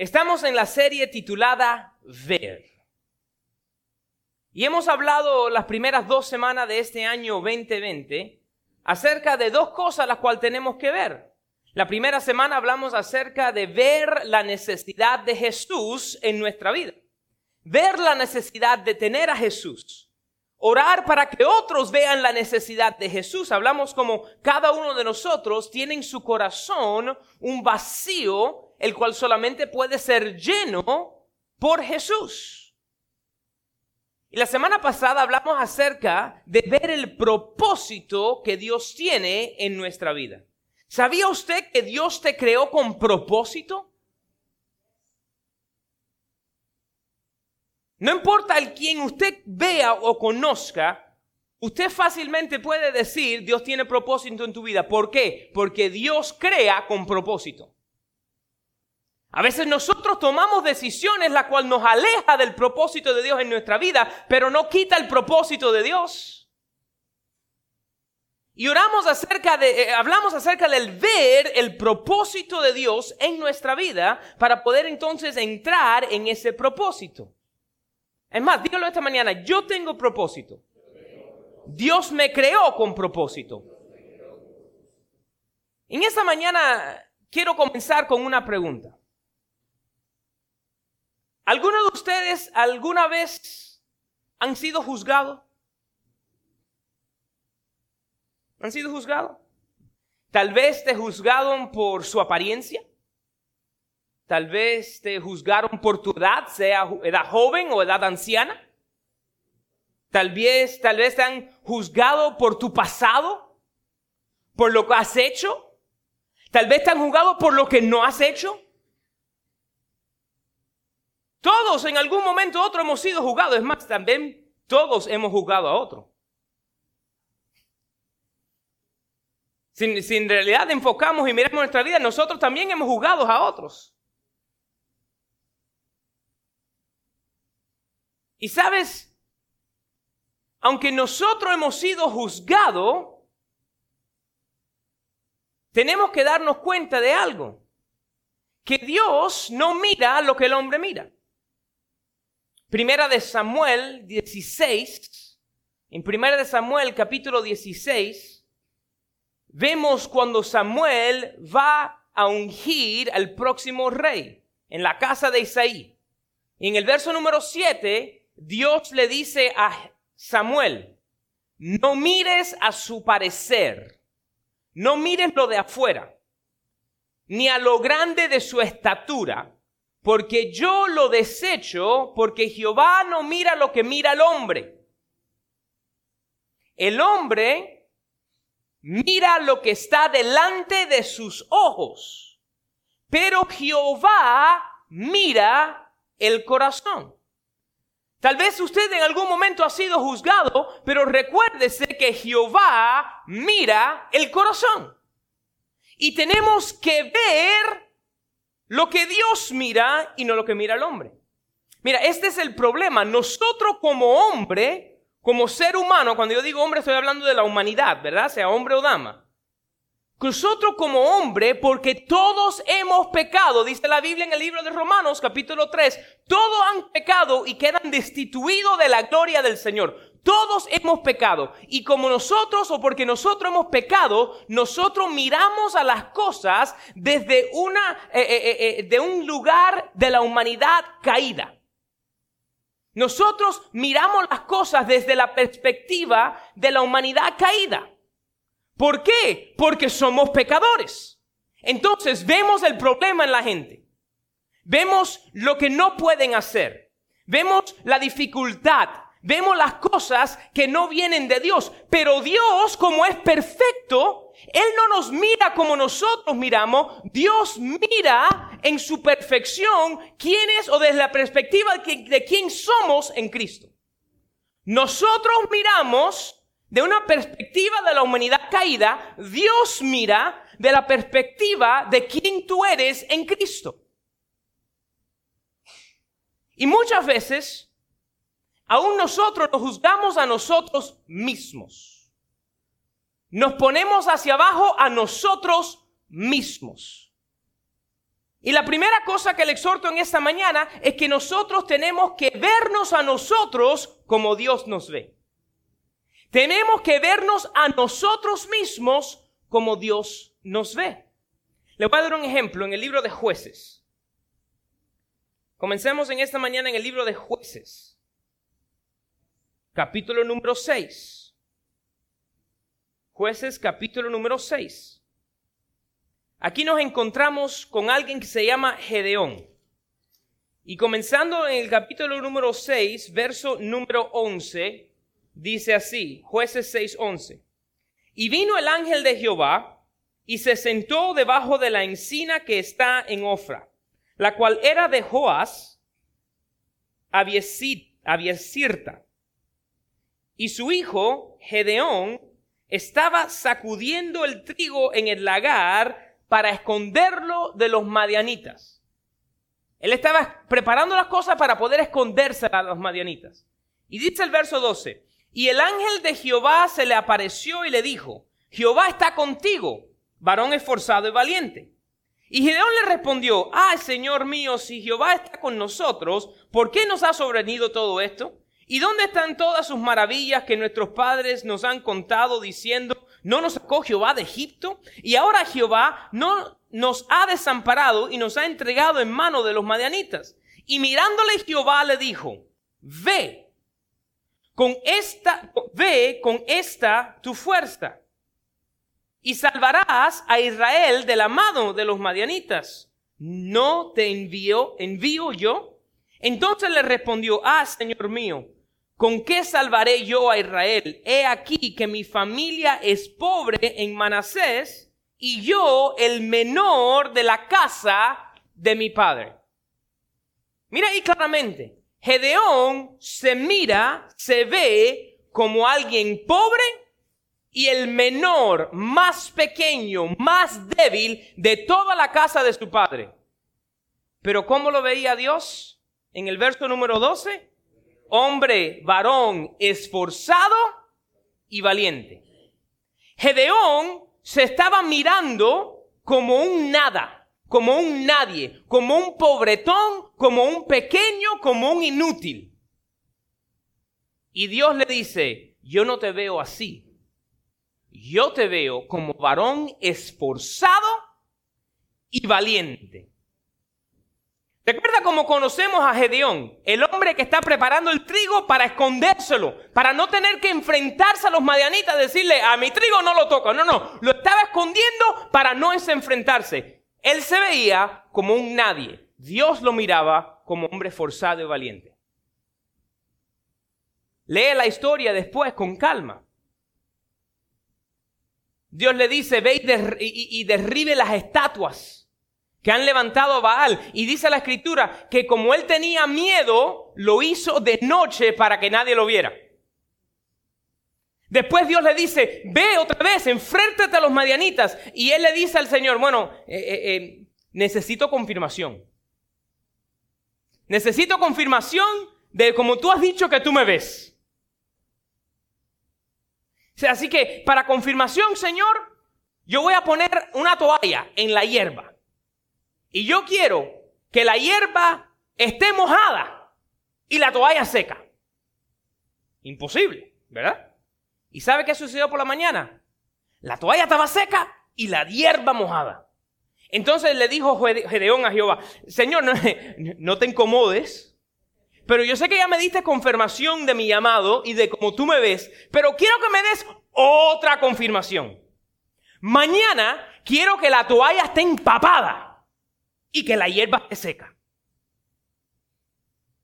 Estamos en la serie titulada Ver. Y hemos hablado las primeras dos semanas de este año 2020 acerca de dos cosas las cuales tenemos que ver. La primera semana hablamos acerca de ver la necesidad de Jesús en nuestra vida. Ver la necesidad de tener a Jesús. Orar para que otros vean la necesidad de Jesús. Hablamos como cada uno de nosotros tiene en su corazón un vacío el cual solamente puede ser lleno por Jesús. Y la semana pasada hablamos acerca de ver el propósito que Dios tiene en nuestra vida. ¿Sabía usted que Dios te creó con propósito? No importa el quien usted vea o conozca, usted fácilmente puede decir Dios tiene propósito en tu vida. ¿Por qué? Porque Dios crea con propósito. A veces nosotros tomamos decisiones la cual nos aleja del propósito de Dios en nuestra vida, pero no quita el propósito de Dios. Y oramos acerca de, eh, hablamos acerca del ver el propósito de Dios en nuestra vida para poder entonces entrar en ese propósito. Es más, dígalo esta mañana, yo tengo propósito. Dios me creó con propósito. En esta mañana quiero comenzar con una pregunta. ¿Alguno de ustedes alguna vez han sido juzgados? ¿Han sido juzgados? Tal vez te juzgaron por su apariencia. Tal vez te juzgaron por tu edad, sea edad joven o edad anciana. Tal vez, tal vez te han juzgado por tu pasado, por lo que has hecho. Tal vez te han juzgado por lo que no has hecho. Todos en algún momento u otro hemos sido juzgados. Es más, también todos hemos juzgado a otro. Si, si, en realidad enfocamos y miramos nuestra vida, nosotros también hemos juzgado a otros. Y sabes, aunque nosotros hemos sido juzgados, tenemos que darnos cuenta de algo. Que Dios no mira lo que el hombre mira. Primera de Samuel 16, en Primera de Samuel capítulo 16, vemos cuando Samuel va a ungir al próximo rey en la casa de Isaí. Y en el verso número 7, Dios le dice a Samuel, no mires a su parecer, no mires lo de afuera, ni a lo grande de su estatura, porque yo lo desecho, porque Jehová no mira lo que mira el hombre. El hombre mira lo que está delante de sus ojos, pero Jehová mira el corazón. Tal vez usted en algún momento ha sido juzgado, pero recuérdese que Jehová mira el corazón. Y tenemos que ver lo que Dios mira y no lo que mira el hombre. Mira, este es el problema. Nosotros como hombre, como ser humano, cuando yo digo hombre estoy hablando de la humanidad, ¿verdad? Sea hombre o dama. Nosotros como hombre, porque todos hemos pecado, dice la Biblia en el libro de Romanos capítulo 3, todos han pecado y quedan destituidos de la gloria del Señor. Todos hemos pecado. Y como nosotros o porque nosotros hemos pecado, nosotros miramos a las cosas desde una, eh, eh, eh, de un lugar de la humanidad caída. Nosotros miramos las cosas desde la perspectiva de la humanidad caída. ¿Por qué? Porque somos pecadores. Entonces vemos el problema en la gente. Vemos lo que no pueden hacer. Vemos la dificultad. Vemos las cosas que no vienen de Dios. Pero Dios, como es perfecto, Él no nos mira como nosotros miramos. Dios mira en su perfección quién es o desde la perspectiva de quién somos en Cristo. Nosotros miramos de una perspectiva de la humanidad caída. Dios mira de la perspectiva de quién tú eres en Cristo. Y muchas veces aún nosotros nos juzgamos a nosotros mismos. Nos ponemos hacia abajo a nosotros mismos. Y la primera cosa que le exhorto en esta mañana es que nosotros tenemos que vernos a nosotros como Dios nos ve. Tenemos que vernos a nosotros mismos como Dios nos ve. Le voy a dar un ejemplo en el libro de jueces. Comencemos en esta mañana en el libro de jueces, capítulo número 6. Jueces capítulo número 6. Aquí nos encontramos con alguien que se llama Gedeón. Y comenzando en el capítulo número 6, verso número 11, dice así, jueces 6, 11. Y vino el ángel de Jehová y se sentó debajo de la encina que está en Ofra, la cual era de Joás, Abiesirta. Y su hijo, Gedeón, estaba sacudiendo el trigo en el lagar para esconderlo de los madianitas. Él estaba preparando las cosas para poder esconderse a los madianitas. Y dice el verso 12, y el ángel de Jehová se le apareció y le dijo, Jehová está contigo, varón esforzado y valiente. Y Gedeón le respondió, ah, Señor mío, si Jehová está con nosotros, ¿por qué nos ha sobrevenido todo esto? ¿Y dónde están todas sus maravillas que nuestros padres nos han contado diciendo, no nos sacó Jehová de Egipto y ahora Jehová no nos ha desamparado y nos ha entregado en mano de los madianitas. Y mirándole Jehová le dijo, ve con esta, ve con esta tu fuerza y salvarás a Israel de la mano de los madianitas. ¿No te envío, envío yo? Entonces le respondió, ah, Señor mío, ¿Con qué salvaré yo a Israel? He aquí que mi familia es pobre en Manasés y yo el menor de la casa de mi padre. Mira ahí claramente, Gedeón se mira, se ve como alguien pobre y el menor, más pequeño, más débil de toda la casa de su padre. Pero ¿cómo lo veía Dios? En el verso número 12, hombre, varón, esforzado y valiente. Gedeón se estaba mirando como un nada, como un nadie, como un pobretón, como un pequeño, como un inútil. Y Dios le dice, yo no te veo así. Yo te veo como varón esforzado y valiente. Recuerda cómo conocemos a Gedeón, el hombre que está preparando el trigo para escondérselo, para no tener que enfrentarse a los madianitas, decirle, a mi trigo no lo toca. No, no, lo estaba escondiendo para no enfrentarse. Él se veía como un nadie. Dios lo miraba como hombre forzado y valiente. Lee la historia después con calma. Dios le dice, ve y, derribe las estatuas que han levantado a Baal. Y dice la escritura que como él tenía miedo, lo hizo de noche para que nadie lo viera. Después Dios le dice, ve otra vez, enfréntate a los madianitas. Y él le dice al Señor, bueno, eh, eh, eh, necesito confirmación. Necesito confirmación de como tú has dicho que tú me ves. Así que para confirmación, Señor, yo voy a poner una toalla en la hierba. Y yo quiero que la hierba esté mojada y la toalla seca. Imposible, ¿verdad? ¿Y sabe qué sucedió por la mañana? La toalla estaba seca y la hierba mojada. Entonces le dijo Gedeón a Jehová, Señor, no, no, te incomodes, pero yo sé que ya me diste confirmación de mi llamado y de cómo tú me ves, pero quiero que me des otra confirmación. Mañana quiero que la toalla esté empapada y que la hierba esté seca.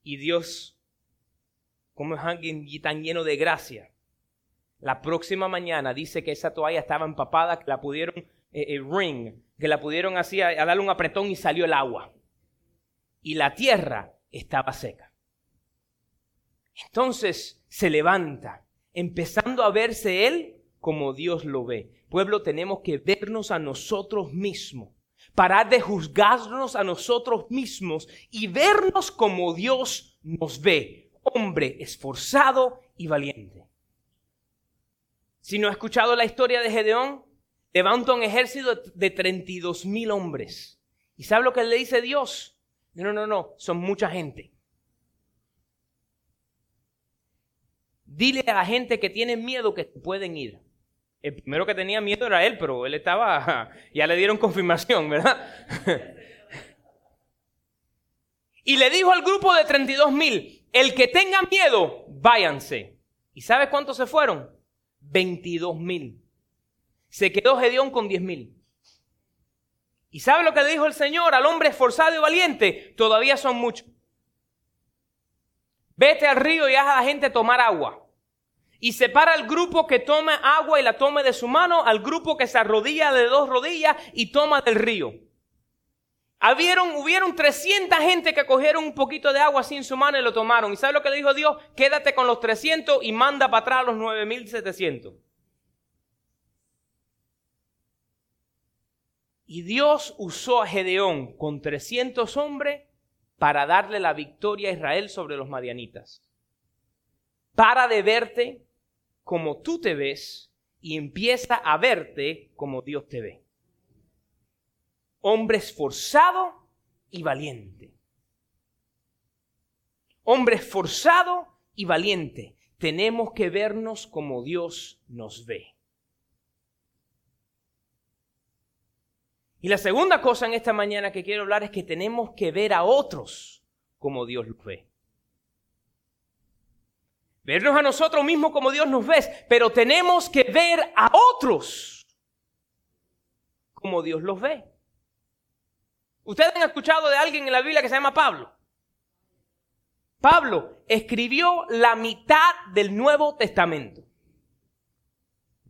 Y Dios, como es alguien tan lleno de gracia, la próxima mañana dice que esa toalla estaba empapada, que la pudieron eh, ring, que la pudieron así a, darle un apretón y salió el agua. Y la tierra estaba seca. Entonces se levanta, empezando a verse él como Dios lo ve. Pueblo, tenemos que vernos a nosotros mismos parar de juzgarnos a nosotros mismos y vernos como Dios nos ve, hombre esforzado y valiente. Si no ha escuchado la historia de Gedeón, levanta un ejército de 32 mil hombres ¿Y sabe lo que le dice Dios? No, no, no, son mucha gente. Dile a la gente que tiene miedo que pueden ir. El primero que tenía miedo era él, pero él estaba, ya le dieron confirmación, ¿verdad? y le dijo al grupo de 32 mil, el que tenga miedo, váyanse. ¿Y sabe cuántos se fueron? 22 mil. Se quedó Gedeón con 10 mil. ¿Y sabe lo que le dijo el Señor al hombre esforzado y valiente? Todavía son muchos. Vete al río y haz a la gente tomar agua. Y separa al grupo que toma agua y la tome de su mano al grupo que se arrodilla de dos rodillas y toma del río. Habieron, hubieron 300 gente que cogieron un poquito de agua sin su mano y lo tomaron. ¿Y sabe lo que le dijo Dios? Quédate con los 300 y manda para atrás los 9700. Y Dios usó a Gedeón con 300 hombres para darle la victoria a Israel sobre los madianitas. Para de verte como tú te ves y empieza a verte como Dios te ve. Hombre esforzado y valiente. Hombre esforzado y valiente. Tenemos que vernos como Dios nos ve. Y la segunda cosa en esta mañana que quiero hablar es que tenemos que ver a otros como Dios los ve. Vernos a nosotros mismos como Dios nos ve, pero tenemos que ver a otros como Dios los ve. Ustedes han escuchado de alguien en la Biblia que se llama Pablo. Pablo escribió la mitad del Nuevo Testamento.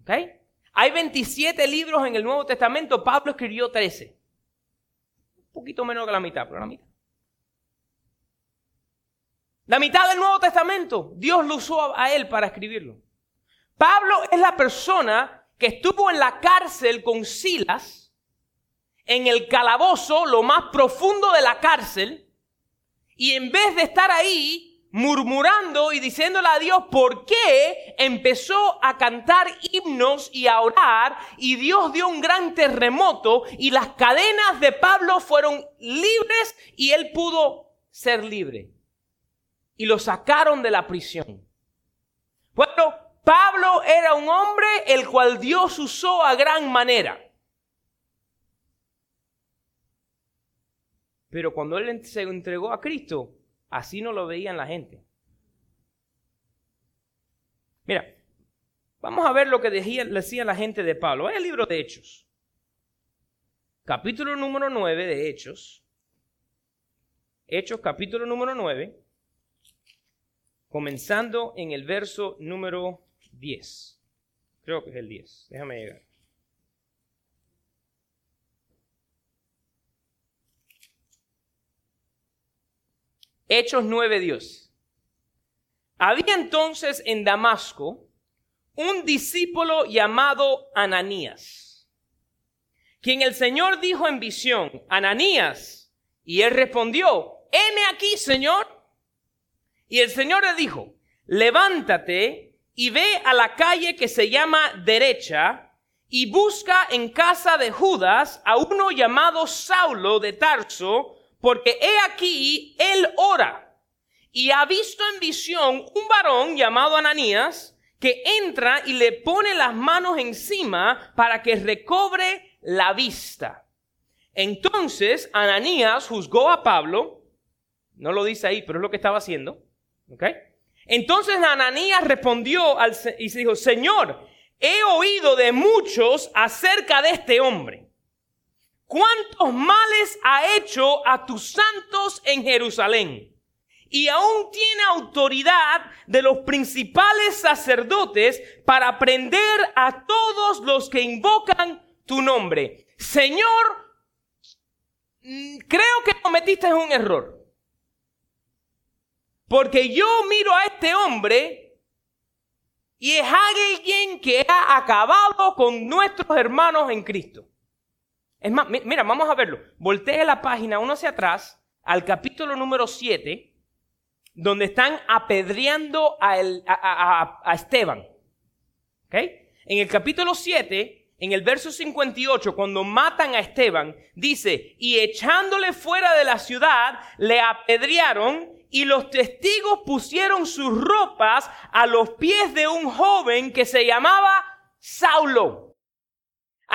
¿Ok? Hay 27 libros en el Nuevo Testamento, Pablo escribió 13. Un poquito menos que la mitad, pero la mitad. La mitad del Nuevo Testamento, Dios lo usó a él para escribirlo. Pablo es la persona que estuvo en la cárcel con Silas, en el calabozo, lo más profundo de la cárcel, y en vez de estar ahí, murmurando y diciéndole a Dios por qué empezó a cantar himnos y a orar y Dios dio un gran terremoto y las cadenas de Pablo fueron libres y él pudo ser libre. Y lo sacaron de la prisión. Bueno, Pablo era un hombre el cual Dios usó a gran manera. Pero cuando él se entregó a Cristo, Así no lo veían la gente. Mira, vamos a ver lo que decía, decía la gente de Pablo. Es el libro de Hechos. Capítulo número 9 de Hechos. Hechos capítulo número 9. Comenzando en el verso número 10. Creo que es el 10. Déjame llegar. Hechos 9 Dios. Había entonces en Damasco un discípulo llamado Ananías, quien el Señor dijo en visión, Ananías, y él respondió, heme aquí, Señor. Y el Señor le dijo, levántate y ve a la calle que se llama derecha y busca en casa de Judas a uno llamado Saulo de Tarso, porque he aquí, él ora y ha visto en visión un varón llamado Ananías que entra y le pone las manos encima para que recobre la vista. Entonces Ananías juzgó a Pablo, no lo dice ahí, pero es lo que estaba haciendo, ¿ok? Entonces Ananías respondió y dijo, Señor, he oído de muchos acerca de este hombre ¿Cuántos males ha hecho a tus santos en Jerusalén? Y aún tiene autoridad de los principales sacerdotes para prender a todos los que invocan tu nombre. Señor, mm, creo que cometiste un error. Porque yo miro a este hombre y es alguien que ha acabado con nuestros hermanos en Cristo. Es más, mira, vamos a verlo. Voltee la página uno hacia atrás al capítulo número 7, donde están apedreando a, Esteban. ¿Ok? En el capítulo 7 en el verso 58, cuando matan a Esteban, dice, y echándole fuera de la ciudad, le apedrearon y los testigos pusieron sus ropas a los pies de un joven que se llamaba Saulo.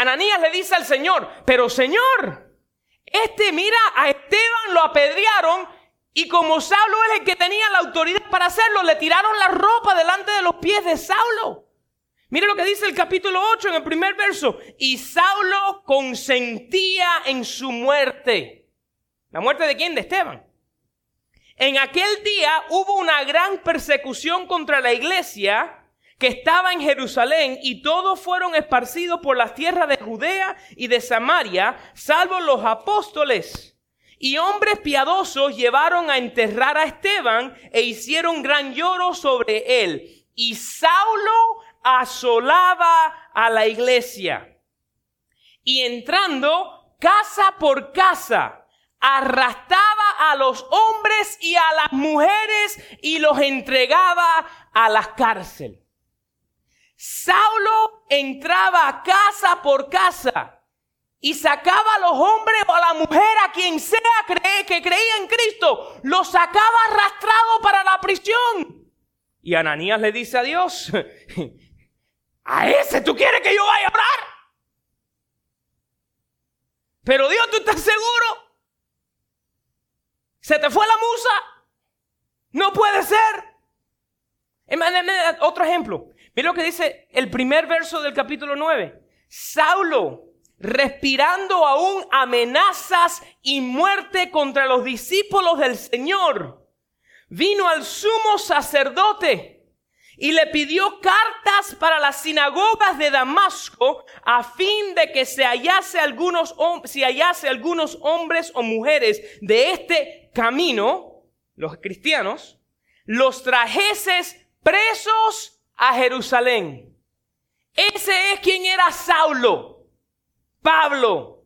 Ananías le dice al Señor, pero Señor, este mira a Esteban lo apedrearon y como Saulo es el que tenía la autoridad para hacerlo, le tiraron la ropa delante de los pies de Saulo. Mire lo que dice el capítulo 8 en el primer verso. Y Saulo consentía en su muerte. ¿La muerte de quién? De Esteban. En aquel día hubo una gran persecución contra la iglesia que estaba en Jerusalén y todos fueron esparcidos por las tierras de Judea y de Samaria, salvo los apóstoles. Y hombres piadosos llevaron a enterrar a Esteban e hicieron gran lloro sobre él. Y Saulo asolaba a la iglesia y entrando casa por casa, arrastraba a los hombres y a las mujeres y los entregaba a la cárcel. Saulo entraba casa por casa y sacaba a los hombres o a la mujer, a quien sea que creía en Cristo, lo sacaba arrastrado para la prisión. Y Ananías le dice a Dios, ¿A ese tú quieres que yo vaya a orar? Pero Dios, ¿tú estás seguro? ¿Se te fue la musa? No puede ser. Otro ejemplo. Mira lo que dice el primer verso del capítulo 9. Saulo, respirando aún amenazas y muerte contra los discípulos del Señor, vino al sumo sacerdote y le pidió cartas para las sinagogas de Damasco a fin de que se hallase algunos, si hallase algunos hombres o mujeres de este camino, los cristianos, los trajeses presos a Jerusalén. Ese es quien era Saulo, Pablo.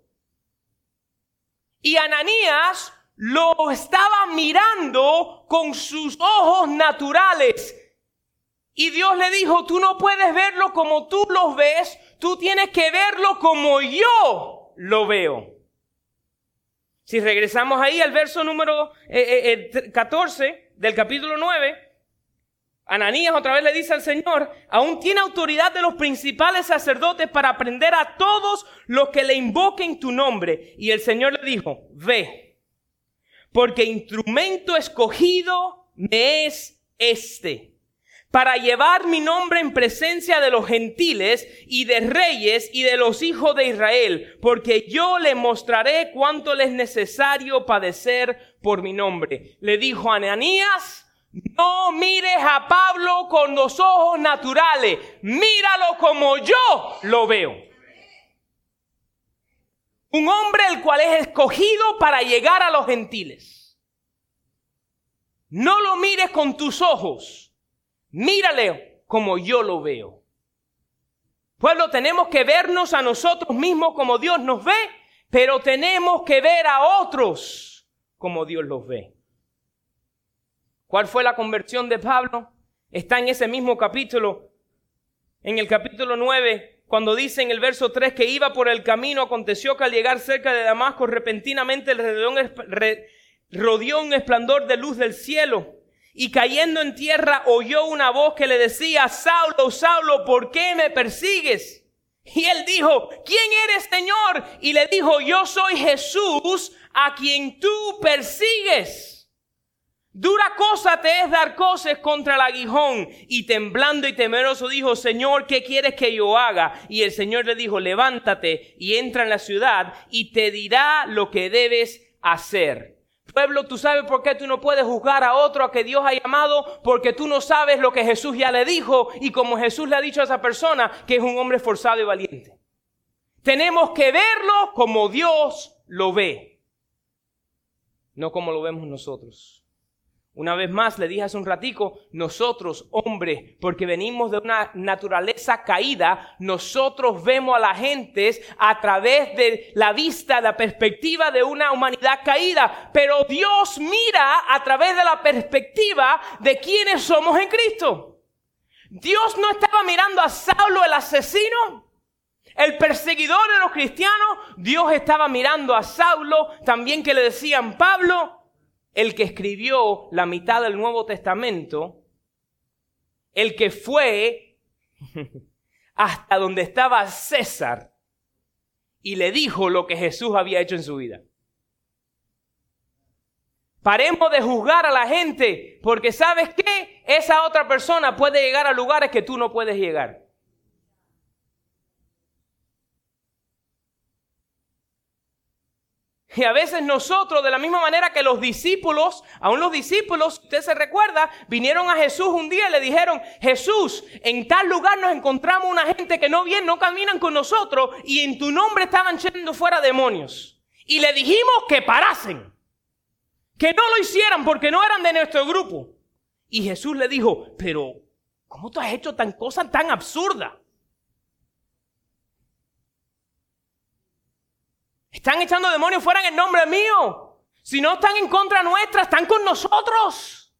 Y Ananías lo estaba mirando con sus ojos naturales y Dios le dijo, tú no puedes verlo como tú lo ves, tú tienes que verlo como yo lo veo. Si regresamos ahí al verso número 14 eh, eh, del capítulo 9, Ananías otra vez le dice al Señor, aún tiene autoridad de los principales sacerdotes para aprender a todos los que le invoquen tu nombre. Y el Señor le dijo, ve, porque instrumento escogido me es este para llevar mi nombre en presencia de los gentiles y de reyes y de los hijos de Israel, porque yo le mostraré cuánto le es necesario padecer por mi nombre. Le dijo a Ananías, no mires a Pablo con los ojos naturales, míralo como yo lo veo. Un hombre el cual es escogido para llegar a los gentiles. No lo mires con tus ojos Mírale como yo lo veo. Pueblo, tenemos que vernos a nosotros mismos como Dios nos ve, pero tenemos que ver a otros como Dios los ve. ¿Cuál fue la conversión de Pablo? Está en ese mismo capítulo, en el capítulo 9, cuando dice en el verso 3 que iba por el camino, aconteció que al llegar cerca de Damasco, repentinamente rodeó un esplendor de luz del cielo y cayendo en tierra oyó una voz que le decía, Saulo, Saulo, ¿por qué me persigues? Y él dijo, ¿quién eres, Señor? Y le dijo, yo soy Jesús a quien tú persigues. Dura cosa te es dar cosas contra el aguijón. Y temblando y temeroso dijo, Señor, ¿qué quieres que yo haga? Y el Señor le dijo, levántate y entra en la ciudad y te dirá lo que debes hacer. Pueblo, tú sabes por qué tú no puedes juzgar a otro a que Dios ha llamado, porque tú no sabes lo que Jesús ya le dijo y como Jesús le ha dicho a esa persona que es un hombre forzado y valiente. Tenemos que verlo como Dios lo ve, no como lo vemos nosotros. Una vez más, le dije hace un ratico, nosotros, hombres, porque venimos de una naturaleza caída, nosotros vemos a la gente a través de la vista, la perspectiva de una humanidad caída, pero Dios mira a través de la perspectiva de quienes somos en Cristo. Dios no estaba mirando a Saulo el asesino, El perseguidor de los cristianos, Dios estaba mirando a Saulo, también que le decían Pablo, el que escribió la mitad del Nuevo Testamento, el que fue hasta donde estaba César y le dijo lo que Jesús había hecho en su vida. Paremos de juzgar a la gente, porque sabes qué, esa otra persona puede llegar a lugares que tú no puedes llegar. Y a veces nosotros, de la misma manera que los discípulos, aún los discípulos, usted se recuerda, vinieron a Jesús un día y le dijeron, Jesús, en tal lugar nos encontramos una gente que no viene, no caminan con nosotros y en tu nombre estaban echando fuera demonios. Y le dijimos que parasen, que no lo hicieran porque no eran de nuestro grupo. Y Jesús le dijo, pero ¿cómo tú has hecho tan cosa tan absurda? Están echando demonios fuera en el nombre mío. Si no están en contra nuestra, están con nosotros.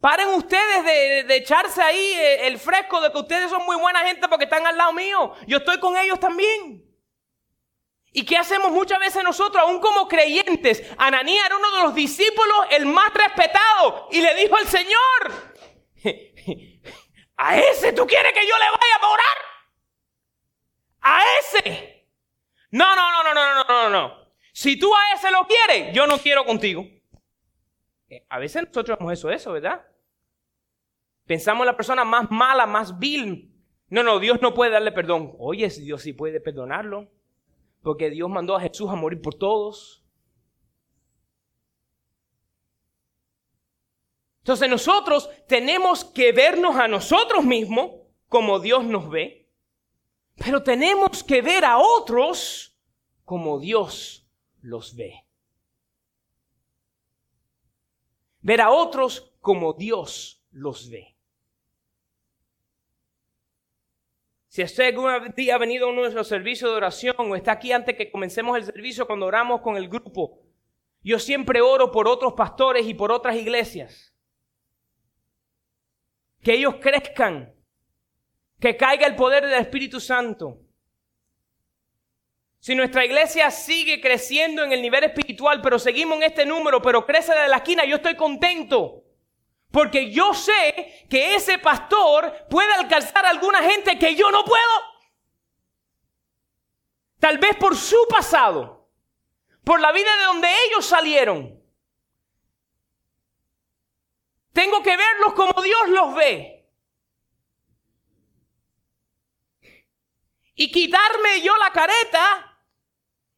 Paren ustedes de, echarse ahí eh, el fresco de que ustedes son muy buena gente porque están al lado mío. Yo estoy con ellos también. ¿Y qué hacemos muchas veces nosotros, aún como creyentes? Ananías era uno de los discípulos, el más respetado, y le dijo al Señor, a ese tú quieres que yo le vaya a orar ese. No, no, no, no, no, no, no, no. Si tú a ese lo quieres, yo no quiero contigo. Eh, a veces nosotros hacemos eso, eso, ¿verdad? Pensamos en la persona más mala, más vil. No, no, Dios no puede darle perdón. Oye, Dios sí puede perdonarlo. Porque Dios mandó a Jesús a morir por todos. Entonces nosotros tenemos que vernos a nosotros mismos como Dios nos ve. Pero tenemos que ver a otros como Dios los ve. Ver a otros como Dios los ve. Si usted algún día ha venido a uno de nuestros servicios de oración o está aquí antes que comencemos el servicio cuando oramos con el grupo, yo siempre oro por otros pastores y por otras iglesias. Que ellos crezcan que caiga el poder del Espíritu Santo. Si nuestra iglesia sigue creciendo en el nivel espiritual, pero seguimos en este número, pero crece de la esquina, yo estoy contento. Porque yo sé que ese pastor puede alcanzar a alguna gente que yo no puedo. Tal vez por su pasado, por la vida de donde ellos salieron. Tengo que verlos como Dios los ve. Y quitarme yo la careta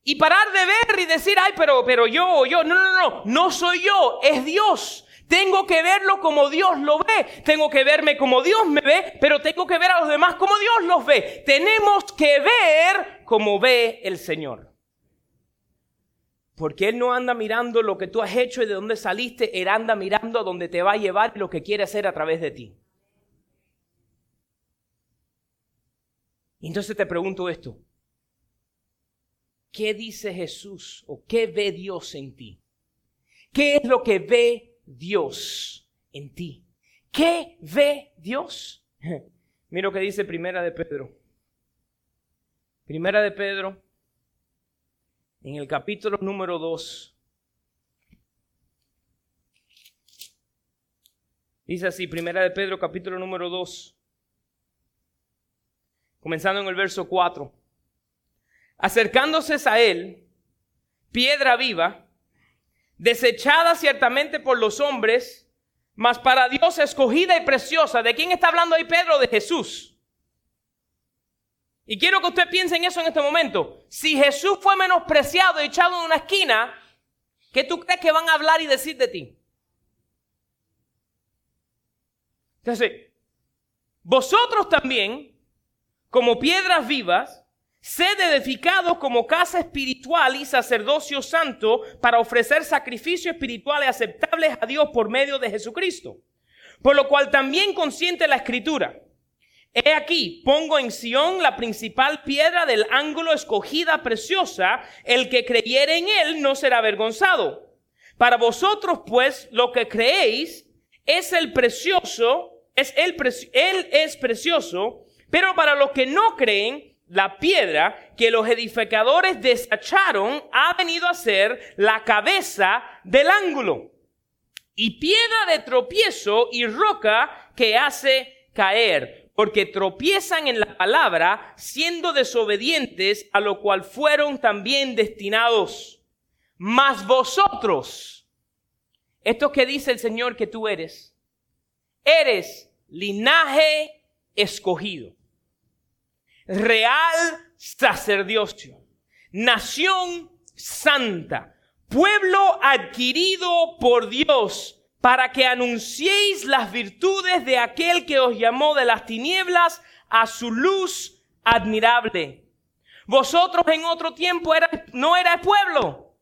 y parar de ver y decir, ay, pero, pero yo, yo, no, no, no, no soy yo, es Dios. Tengo que verlo como Dios lo ve. Tengo que verme como Dios me ve, pero tengo que ver a los demás como Dios los ve. Tenemos que ver como ve el Señor. Porque Él no anda mirando lo que tú has hecho y de dónde saliste, Él anda mirando a dónde te va a llevar y lo que quiere hacer a través de ti. Entonces te pregunto esto. ¿Qué dice Jesús o qué ve Dios en ti? ¿Qué es lo que ve Dios en ti? ¿Qué ve Dios? Mira lo que dice Primera de Pedro. Primera de Pedro, en el capítulo número 2. Dice así, Primera de Pedro, capítulo número 2 comenzando en el verso 4. Acercándose a él, piedra viva, desechada ciertamente por los hombres, mas para Dios escogida y preciosa. ¿De quién está hablando ahí Pedro? De Jesús. Y quiero que usted piense en eso en este momento. Si Jesús fue menospreciado y echado en una esquina, ¿qué tú crees que van a hablar y decir de ti? Entonces, vosotros también, como piedras vivas, sed edificados como casa espiritual y sacerdocio santo para ofrecer sacrificios espirituales aceptables a Dios por medio de Jesucristo. Por lo cual también consiente la escritura. He aquí, pongo en Sión la principal piedra del ángulo escogida preciosa, el que creyere en él no será avergonzado. Para vosotros, pues, lo que creéis es el precioso es él, él es precioso, pero para los que no creen, la piedra que los edificadores desecharon ha venido a ser la cabeza del ángulo. Y piedra de tropiezo y roca que hace caer, porque tropiezan en la palabra, siendo desobedientes, a lo cual fueron también destinados. Mas vosotros, esto que dice el Señor que tú eres, eres linaje escogido real sacerdocio, nación santa, pueblo adquirido por Dios, para que anunciéis las virtudes de aquel que os llamó de las tinieblas a su luz admirable. Vosotros en otro tiempo no erais pueblo,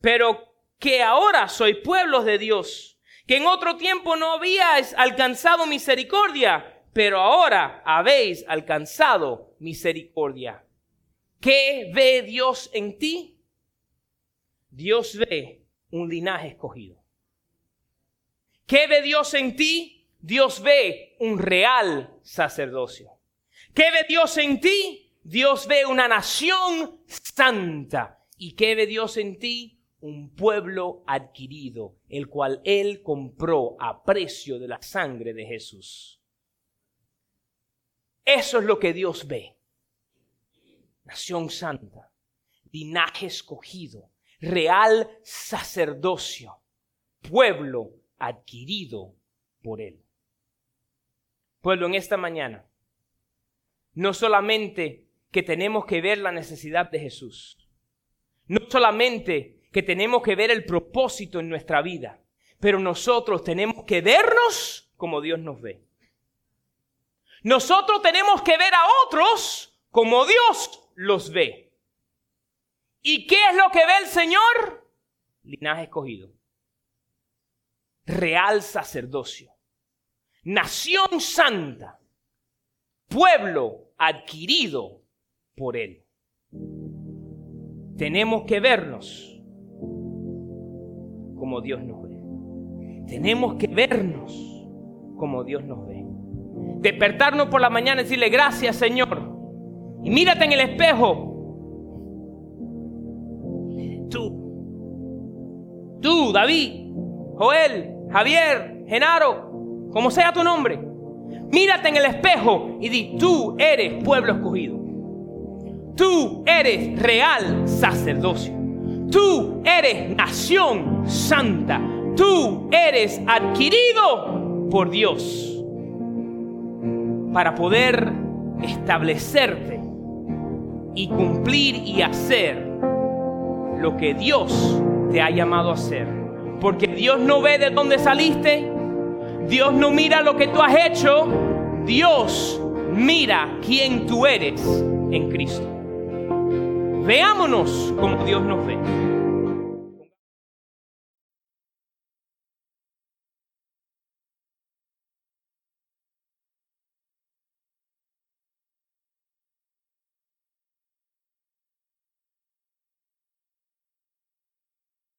pero que ahora sois pueblos de Dios, que en otro tiempo no habíais alcanzado misericordia, pero ahora habéis alcanzado misericordia. ¿Qué ve Dios en ti? Dios ve un linaje escogido. ¿Qué ve Dios en ti? Dios ve un real sacerdocio. ¿Qué ve Dios en ti? Dios ve una nación santa. ¿Y qué ve Dios en ti? Un pueblo adquirido, el cual Él compró a precio de la sangre de Jesús. Eso es lo que Dios ve. Nación santa, linaje escogido, real sacerdocio, pueblo adquirido por Él. Pueblo, en esta mañana, no solamente que tenemos que ver la necesidad de Jesús, no solamente que tenemos que ver el propósito en nuestra vida, pero nosotros tenemos que vernos como Dios nos ve. Nosotros tenemos que ver a otros como Dios los ve. ¿Y qué es lo que ve el Señor? Linaje escogido. Real sacerdocio. Nación santa. Pueblo adquirido por Él. Tenemos que vernos como Dios nos ve. Tenemos que vernos como Dios nos ve. Despertarnos por la mañana y decirle gracias Señor. Y mírate en el espejo. Tú, tú, David, Joel, Javier, Genaro, como sea tu nombre. Mírate en el espejo y di, tú eres pueblo escogido. Tú eres real sacerdocio. Tú eres nación santa. Tú eres adquirido por Dios para poder establecerte y cumplir y hacer lo que Dios te ha llamado a hacer. Porque Dios no ve de dónde saliste, Dios no mira lo que tú has hecho, Dios mira quién tú eres en Cristo. Veámonos como Dios nos ve.